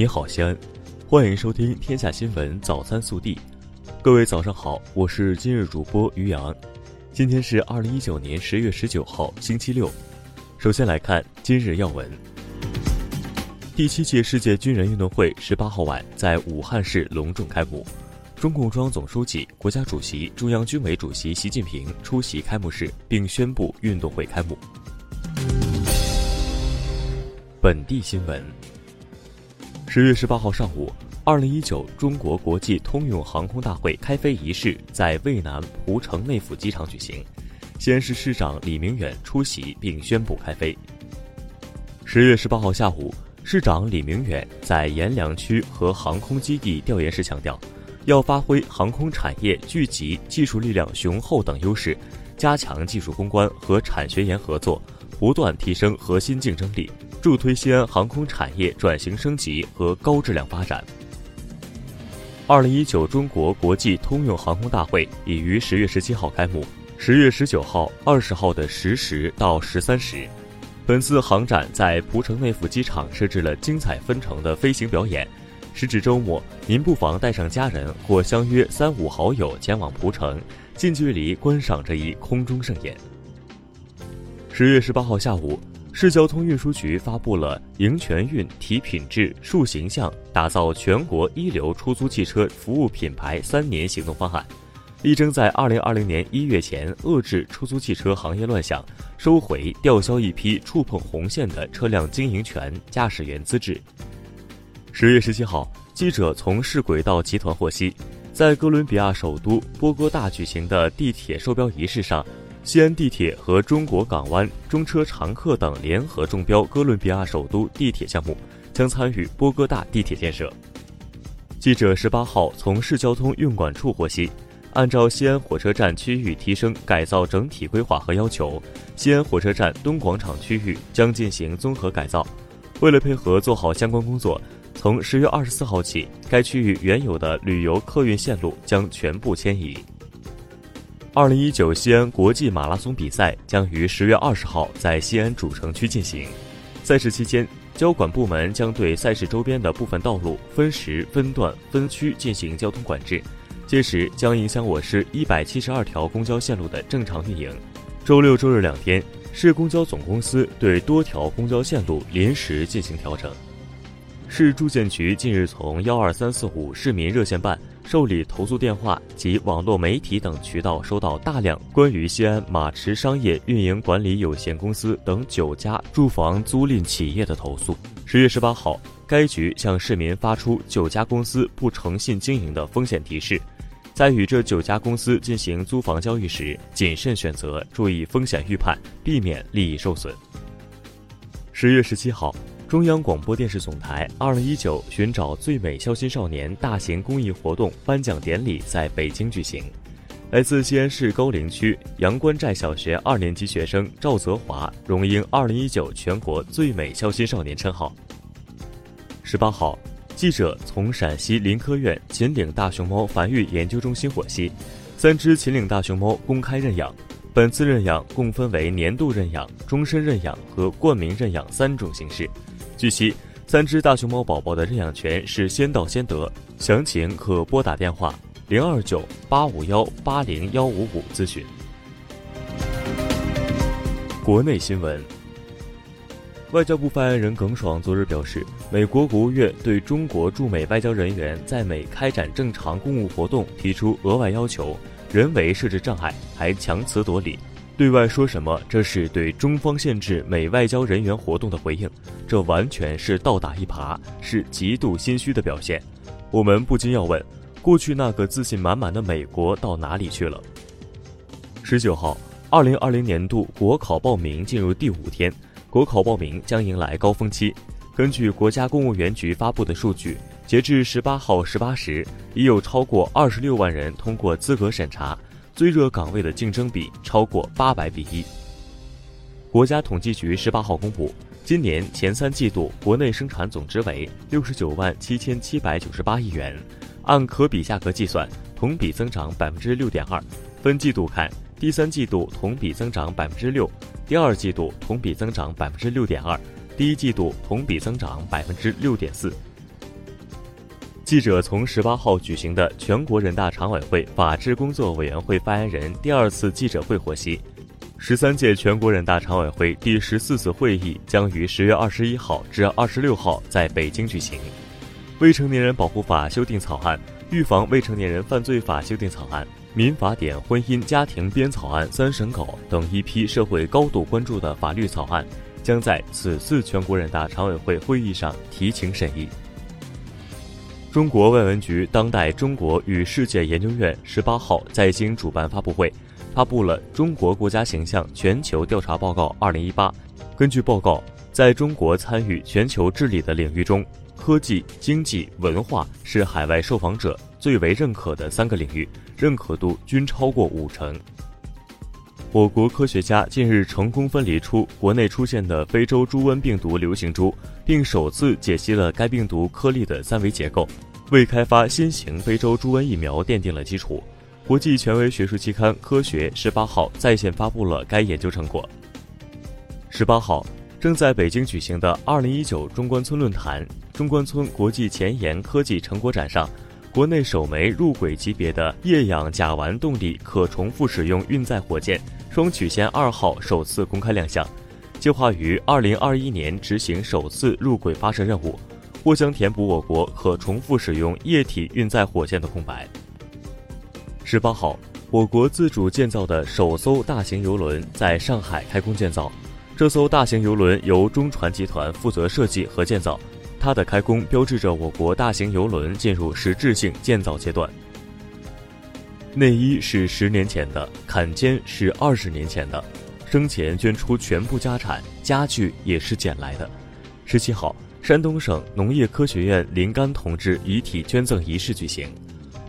你好，西安，欢迎收听《天下新闻早餐速递》。各位早上好，我是今日主播于洋。今天是二零一九年十月十九号，星期六。首先来看今日要闻。第七届世界军人运动会十八号晚在武汉市隆重开幕，中共中央总书记、国家主席、中央军委主席习近平出席开幕式并宣布运动会开幕。本地新闻。十月十八号上午，二零一九中国国际通用航空大会开飞仪式在渭南蒲城内府机场举行，西安市市长李明远出席并宣布开飞。十月十八号下午。市长李明远在阎良区和航空基地调研时强调，要发挥航空产业聚集技术力量雄厚等优势，加强技术攻关和产学研合作，不断提升核心竞争力，助推西安航空产业转型升级和高质量发展。二零一九中国国际通用航空大会已于十月十七号开幕，十月十九号、二十号的十时到十三时。本次航展在蒲城内府机场设置了精彩纷呈的飞行表演。时值周末，您不妨带上家人或相约三五好友前往蒲城，近距离观赏这一空中盛宴。十月十八号下午，市交通运输局发布了“赢全运、提品质、树形象，打造全国一流出租汽车服务品牌”三年行动方案。力争在二零二零年一月前遏制出租汽车行业乱象，收回吊销一批触碰红线的车辆经营权、驾驶员资质。十月十七号，记者从市轨道集团获悉，在哥伦比亚首都波哥大举行的地铁收标仪式上，西安地铁和中国港湾、中车长客等联合中标哥伦比亚首都地铁项目，将参与波哥大地铁建设。记者十八号从市交通运管处获悉。按照西安火车站区域提升改造整体规划和要求，西安火车站东广场区域将进行综合改造。为了配合做好相关工作，从十月二十四号起，该区域原有的旅游客运线路将全部迁移。二零一九西安国际马拉松比赛将于十月二十号在西安主城区进行。赛事期间，交管部门将对赛事周边的部分道路分时、分段、分区进行交通管制。届时将影响我市一百七十二条公交线路的正常运营。周六、周日两天，市公交总公司对多条公交线路临时进行调整。市住建局近日从幺二三四五市民热线办、受理投诉电话及网络媒体等渠道收到大量关于西安马驰商业运营管理有限公司等九家住房租赁企业的投诉。十月十八号，该局向市民发出九家公司不诚信经营的风险提示。在与这九家公司进行租房交易时，谨慎选择，注意风险预判，避免利益受损。十月十七号，中央广播电视总台二零一九寻找最美孝心少年大型公益活动颁奖典礼在北京举行。来自西安市高陵区阳关寨小学二年级学生赵泽华荣膺二零一九全国最美孝心少年称号。十八号。记者从陕西林科院秦岭大熊猫繁育研究中心获悉，三只秦岭大熊猫公开认养。本次认养共分为年度认养、终身认养和冠名认养三种形式。据悉，三只大熊猫宝宝的认养权是先到先得，详情可拨打电话零二九八五幺八零幺五五咨询。国内新闻。外交部发言人耿爽昨日表示，美国国务院对中国驻美外交人员在美开展正常公务活动提出额外要求，人为设置障碍，还强词夺理，对外说什么这是对中方限制美外交人员活动的回应，这完全是倒打一耙，是极度心虚的表现。我们不禁要问，过去那个自信满满的美国到哪里去了？十九号，二零二零年度国考报名进入第五天。国考报名将迎来高峰期。根据国家公务员局发布的数据，截至十八号十八时，已有超过二十六万人通过资格审查，最热岗位的竞争比超过八百比一。国家统计局十八号公布，今年前三季度国内生产总值为六十九万七千七百九十八亿元，按可比价格计算，同比增长百分之六点二。分季度看，第三季度同比增长百分之六。第二季度同比增长百分之六点二，第一季度同比增长百分之六点四。记者从十八号举行的全国人大常委会法制工作委员会发言人第二次记者会获悉，十三届全国人大常委会第十四次会议将于十月二十一号至二十六号在北京举行。未成年人保护法修订草案、预防未成年人犯罪法修订草案、民法典婚姻家庭编草案三审稿等一批社会高度关注的法律草案，将在此次全国人大常委会会议上提请审议。中国外文局当代中国与世界研究院十八号在京主办发布会，发布了《中国国家形象全球调查报告（二零一八）》。根据报告，在中国参与全球治理的领域中，科技、经济、文化是海外受访者最为认可的三个领域，认可度均超过五成。我国科学家近日成功分离出国内出现的非洲猪瘟病毒流行株，并首次解析了该病毒颗粒的三维结构，为开发新型非洲猪瘟疫苗奠定了基础。国际权威学术期刊《科学》十八号在线发布了该研究成果。十八号，正在北京举行的二零一九中关村论坛中关村国际前沿科技成果展上。国内首枚入轨级别的液氧甲烷动力可重复使用运载火箭“双曲线二号”首次公开亮相，计划于二零二一年执行首次入轨发射任务，或将填补我国可重复使用液体运载火箭的空白。十八号，我国自主建造的首艘大型游轮在上海开工建造，这艘大型游轮由中船集团负责设计和建造。它的开工标志着我国大型邮轮进入实质性建造阶段。内衣是十年前的，坎肩是二十年前的，生前捐出全部家产，家具也是捡来的。十七号，山东省农业科学院林干同志遗体捐赠仪式举行，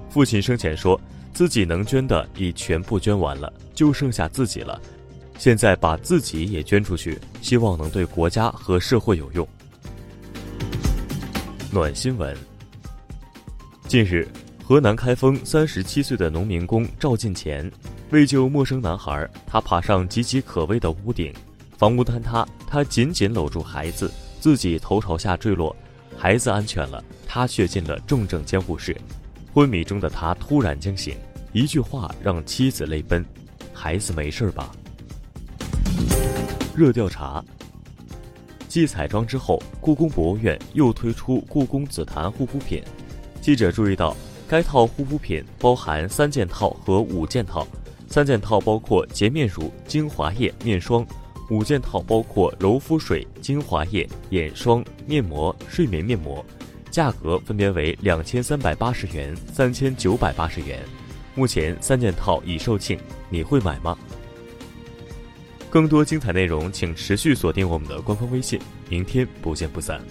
父亲生前说自己能捐的已全部捐完了，就剩下自己了，现在把自己也捐出去，希望能对国家和社会有用。暖新闻。近日，河南开封三十七岁的农民工赵进前为救陌生男孩，他爬上岌岌可危的屋顶，房屋坍塌，他紧紧搂住孩子，自己头朝下坠落，孩子安全了，他却进了重症监护室。昏迷中的他突然惊醒，一句话让妻子泪奔：“孩子没事吧？”热调查。继彩妆之后，故宫博物院又推出故宫紫檀护肤品。记者注意到，该套护肤品包含三件套和五件套。三件套包括洁面乳、精华液、面霜；五件套包括柔肤水、精华液、眼霜、面膜、睡眠面膜。价格分别为两千三百八十元、三千九百八十元。目前三件套已售罄，你会买吗？更多精彩内容，请持续锁定我们的官方微信。明天不见不散。